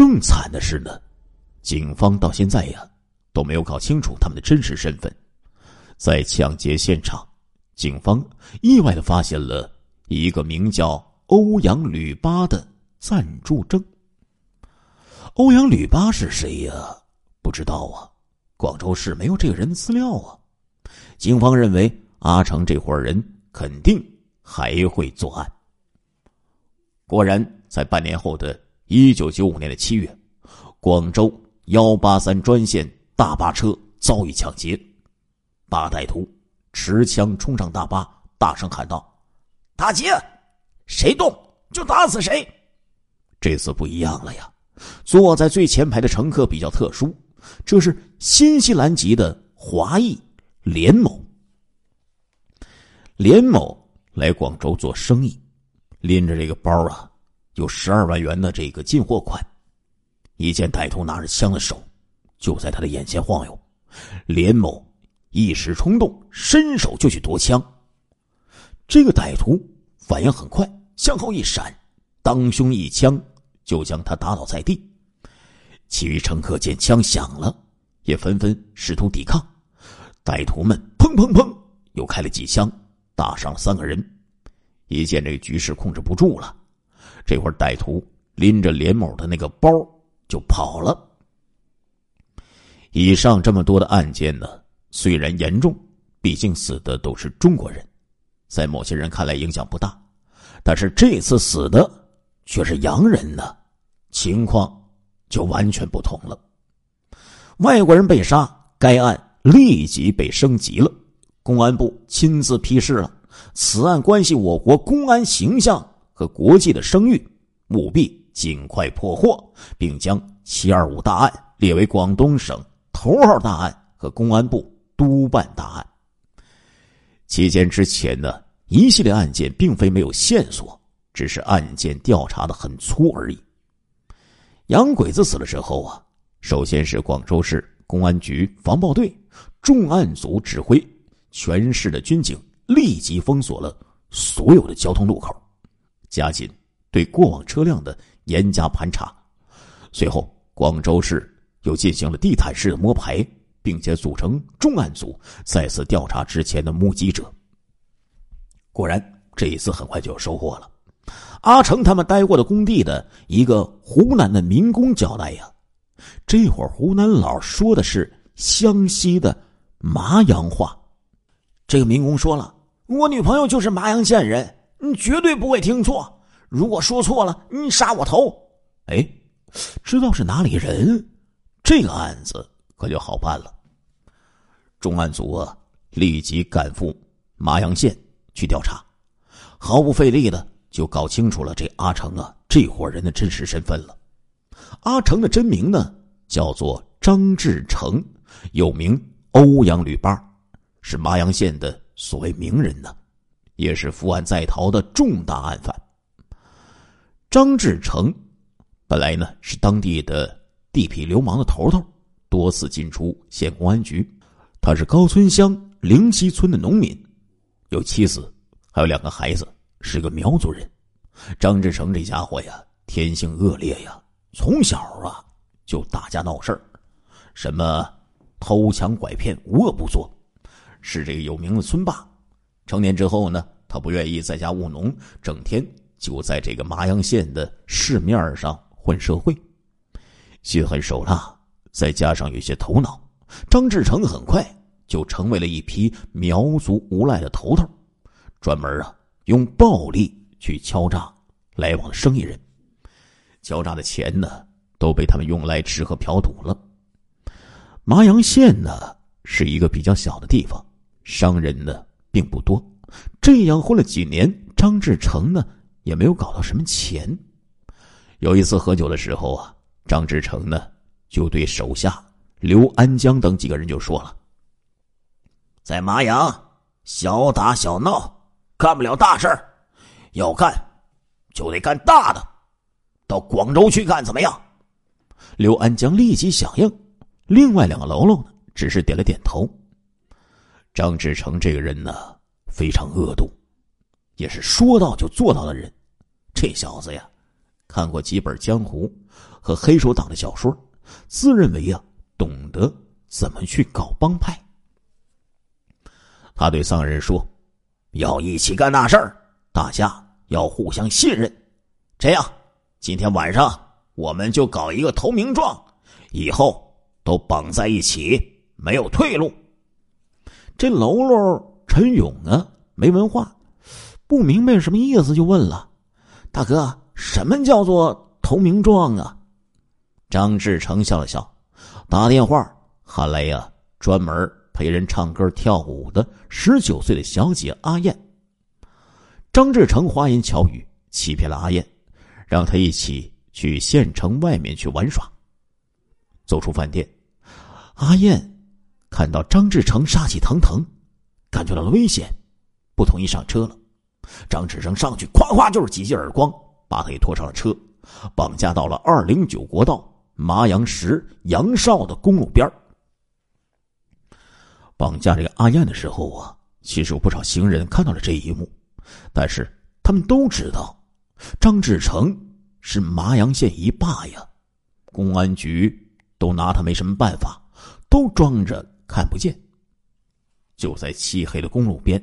更惨的是呢，警方到现在呀都没有搞清楚他们的真实身份。在抢劫现场，警方意外的发现了一个名叫欧阳吕八的暂住证。欧阳吕八是谁呀？不知道啊。广州市没有这个人的资料啊。警方认为阿成这伙人肯定还会作案。果然，在半年后的一九九五年的七月，广州幺八三专线大巴车遭遇抢劫，八歹徒持枪冲上大巴，大声喊道：“打劫！谁动就打死谁！”这次不一样了呀。坐在最前排的乘客比较特殊，这是新西兰籍的华裔连某。连某来广州做生意，拎着这个包啊，有十二万元的这个进货款。一见歹徒拿着枪的手就在他的眼前晃悠，连某一时冲动，伸手就去夺枪。这个歹徒反应很快，向后一闪，当胸一枪。就将他打倒在地，其余乘客见枪响了，也纷纷试图抵抗。歹徒们砰砰砰又开了几枪，打伤了三个人。一见这个局势控制不住了，这会儿歹徒拎着连某的那个包就跑了。以上这么多的案件呢，虽然严重，毕竟死的都是中国人，在某些人看来影响不大，但是这次死的却是洋人呢。情况就完全不同了。外国人被杀，该案立即被升级了。公安部亲自批示了，此案关系我国公安形象和国际的声誉，务必尽快破获，并将“七二五”大案列为广东省头号大案和公安部督办大案。期间之前呢，一系列案件并非没有线索，只是案件调查的很粗而已。洋鬼子死了之后啊，首先是广州市公安局防暴队重案组指挥，全市的军警立即封锁了所有的交通路口，加紧对过往车辆的严加盘查。随后，广州市又进行了地毯式的摸排，并且组成重案组再次调查之前的目击者。果然，这一次很快就有收获了。阿成他们待过的工地的一个湖南的民工交代呀，这会儿湖南佬说的是湘西的麻阳话。这个民工说了：“我女朋友就是麻阳县人，你绝对不会听错。如果说错了，你杀我头。”哎，知道是哪里人，这个案子可就好办了。重案组啊，立即赶赴麻阳县去调查，毫不费力的。就搞清楚了这阿成啊，这伙人的真实身份了。阿成的真名呢，叫做张志成，又名欧阳吕八，是麻阳县的所谓名人呢，也是伏案在逃的重大案犯。张志成本来呢是当地的地痞流氓的头头，多次进出县公安局。他是高村乡灵溪村的农民，有妻子，还有两个孩子。是个苗族人，张志成这家伙呀，天性恶劣呀，从小啊就打架闹事儿，什么偷抢拐骗无恶不作，是这个有名的村霸。成年之后呢，他不愿意在家务农，整天就在这个麻阳县的市面上混社会，心狠手辣，再加上有些头脑，张志成很快就成为了一批苗族无赖的头头，专门啊。用暴力去敲诈来往的生意人，敲诈的钱呢都被他们用来吃喝嫖赌了。麻阳县呢是一个比较小的地方，商人呢并不多。这样混了几年，张志成呢也没有搞到什么钱。有一次喝酒的时候啊，张志成呢就对手下刘安江等几个人就说了：“在麻阳小打小闹。”干不了大事儿，要干就得干大的。到广州去干怎么样？刘安江立即响应。另外两个喽喽呢，只是点了点头。张志成这个人呢，非常恶毒，也是说到就做到的人。这小子呀，看过几本江湖和黑手党的小说，自认为呀懂得怎么去搞帮派。他对三人说：“要一起干大事儿，大家要互相信任。这样，今天晚上我们就搞一个投名状，以后都绑在一起，没有退路。”这喽喽陈勇啊，没文化，不明白什么意思，就问了：“大哥，什么叫做投名状啊？”张志成笑了笑，打电话喊来呀，专门陪人唱歌跳舞的十九岁的小姐阿燕。张志成花言巧语欺骗了阿燕，让她一起去县城外面去玩耍。走出饭店，阿燕。看到张志成杀气腾腾，感觉到了危险，不同意上车了。张志成上去，咵咵就是几记耳光，把他给拖上了车，绑架到了二零九国道麻阳石杨少的公路边绑架这个阿燕的时候啊，其实有不少行人看到了这一幕，但是他们都知道，张志成是麻阳县一霸呀，公安局都拿他没什么办法，都装着。看不见。就在漆黑的公路边，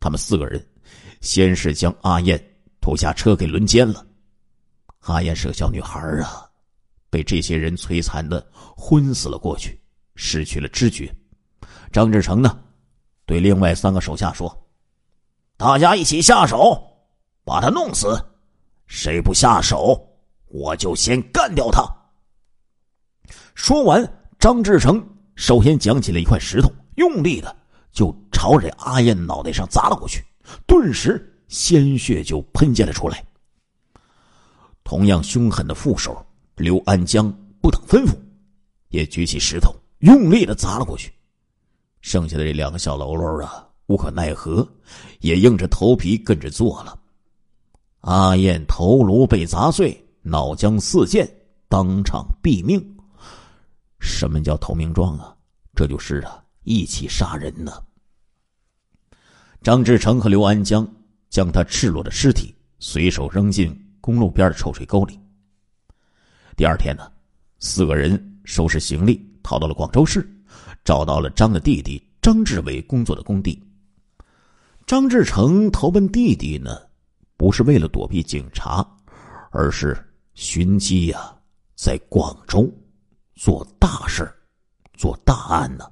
他们四个人先是将阿燕拖下车给轮奸了。阿燕是个小女孩啊，被这些人摧残的昏死了过去，失去了知觉。张志成呢，对另外三个手下说：“大家一起下手，把他弄死。谁不下手，我就先干掉他。”说完，张志成。首先捡起了一块石头，用力的就朝着阿燕脑袋上砸了过去，顿时鲜血就喷溅了出来。同样凶狠的副手刘安江不等吩咐，也举起石头用力的砸了过去。剩下的这两个小喽啰啊，无可奈何，也硬着头皮跟着做了。阿燕头颅被砸碎，脑浆四溅，当场毙命。什么叫投名状啊？这就是啊，一起杀人呢。张志成和刘安江将他赤裸的尸体随手扔进公路边的臭水沟里。第二天呢，四个人收拾行李逃到了广州市，找到了张的弟弟张志伟工作的工地。张志成投奔弟弟呢，不是为了躲避警察，而是寻机呀，在广州。做大事做大案呢。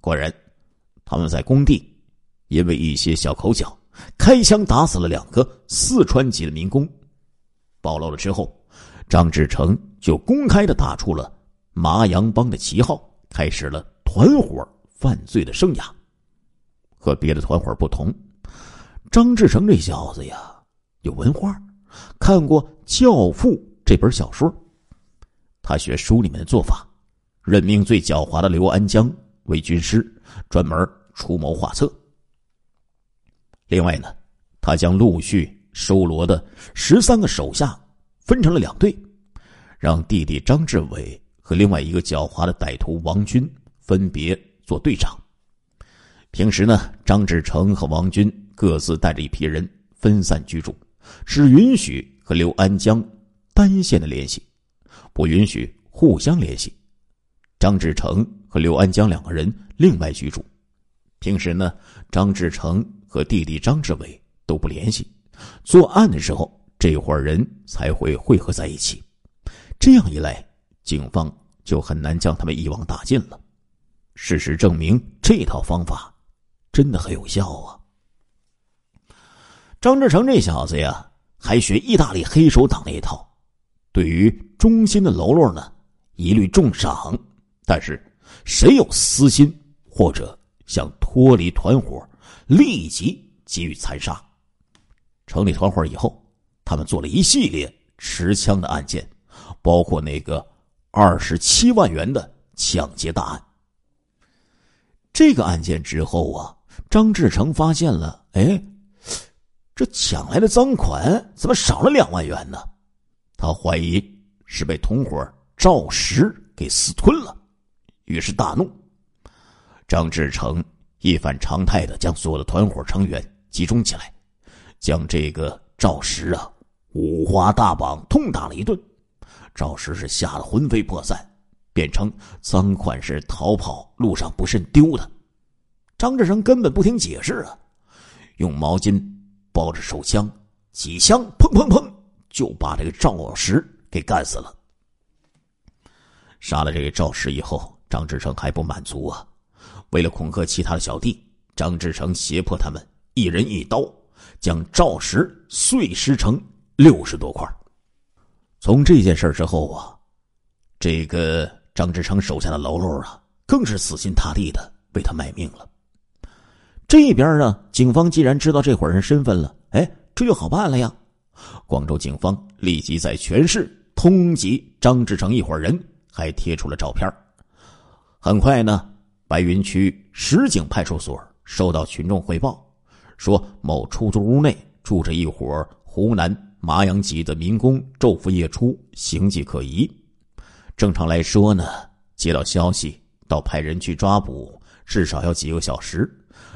果然，他们在工地因为一些小口角，开枪打死了两个四川籍的民工。暴露了之后，张志成就公开的打出了麻阳帮的旗号，开始了团伙犯罪的生涯。和别的团伙不同，张志成这小子呀有文化，看过《教父》这本小说。他学书里面的做法，任命最狡猾的刘安江为军师，专门出谋划策。另外呢，他将陆续收罗的十三个手下分成了两队，让弟弟张志伟和另外一个狡猾的歹徒王军分别做队长。平时呢，张志成和王军各自带着一批人分散居住，只允许和刘安江单线的联系。不允许互相联系。张志成和刘安江两个人另外居住。平时呢，张志成和弟弟张志伟都不联系。作案的时候，这伙人才会汇合在一起。这样一来，警方就很难将他们一网打尽了。事实证明，这套方法真的很有效啊！张志成这小子呀，还学意大利黑手党那一套。对于忠心的喽啰呢，一律重赏；但是谁有私心或者想脱离团伙，立即给予残杀。成立团伙以后，他们做了一系列持枪的案件，包括那个二十七万元的抢劫大案。这个案件之后啊，张志成发现了，哎，这抢来的赃款怎么少了两万元呢？他怀疑是被同伙赵石给私吞了，于是大怒。张志成一反常态的将所有的团伙成员集中起来，将这个赵石啊五花大绑，痛打了一顿。赵石是吓得魂飞魄散，便称赃款是逃跑路上不慎丢的。张志成根本不听解释啊，用毛巾包着手枪，几枪砰砰砰，就把这个赵石给干死了。杀了这个赵石以后，张志成还不满足啊，为了恐吓其他的小弟，张志成胁迫他们一人一刀，将赵石碎尸成六十多块。从这件事之后啊，这个张志成手下的喽啰啊，更是死心塌地的为他卖命了。这边呢，警方既然知道这伙人身份了，哎，这就好办了呀。广州警方立即在全市通缉张志成一伙人，还贴出了照片。很快呢，白云区石井派出所收到群众汇报，说某出租屋内住着一伙湖南。麻阳籍的民工昼伏夜出，形迹可疑。正常来说呢，接到消息到派人去抓捕，至少要几个小时。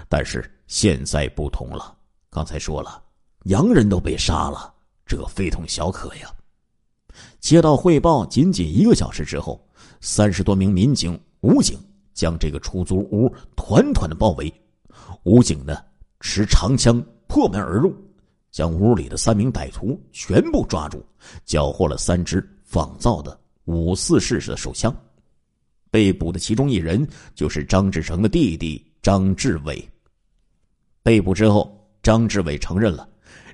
但是现在不同了，刚才说了，洋人都被杀了，这非同小可呀。接到汇报，仅仅一个小时之后，三十多名民警、武警将这个出租屋团团的包围。武警呢，持长枪破门而入。将屋里的三名歹徒全部抓住，缴获了三支仿造的五四式的手枪。被捕的其中一人就是张志成的弟弟张志伟。被捕之后，张志伟承认了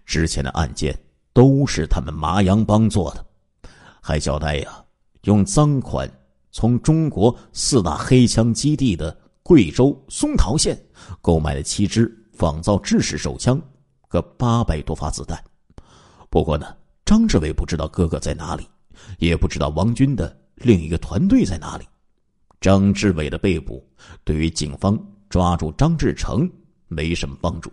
之前的案件都是他们麻阳帮做的，还交代呀，用赃款从中国四大黑枪基地的贵州松桃县购买了七支仿造制式手枪。个八百多发子弹，不过呢，张志伟不知道哥哥在哪里，也不知道王军的另一个团队在哪里。张志伟的被捕，对于警方抓住张志成没什么帮助。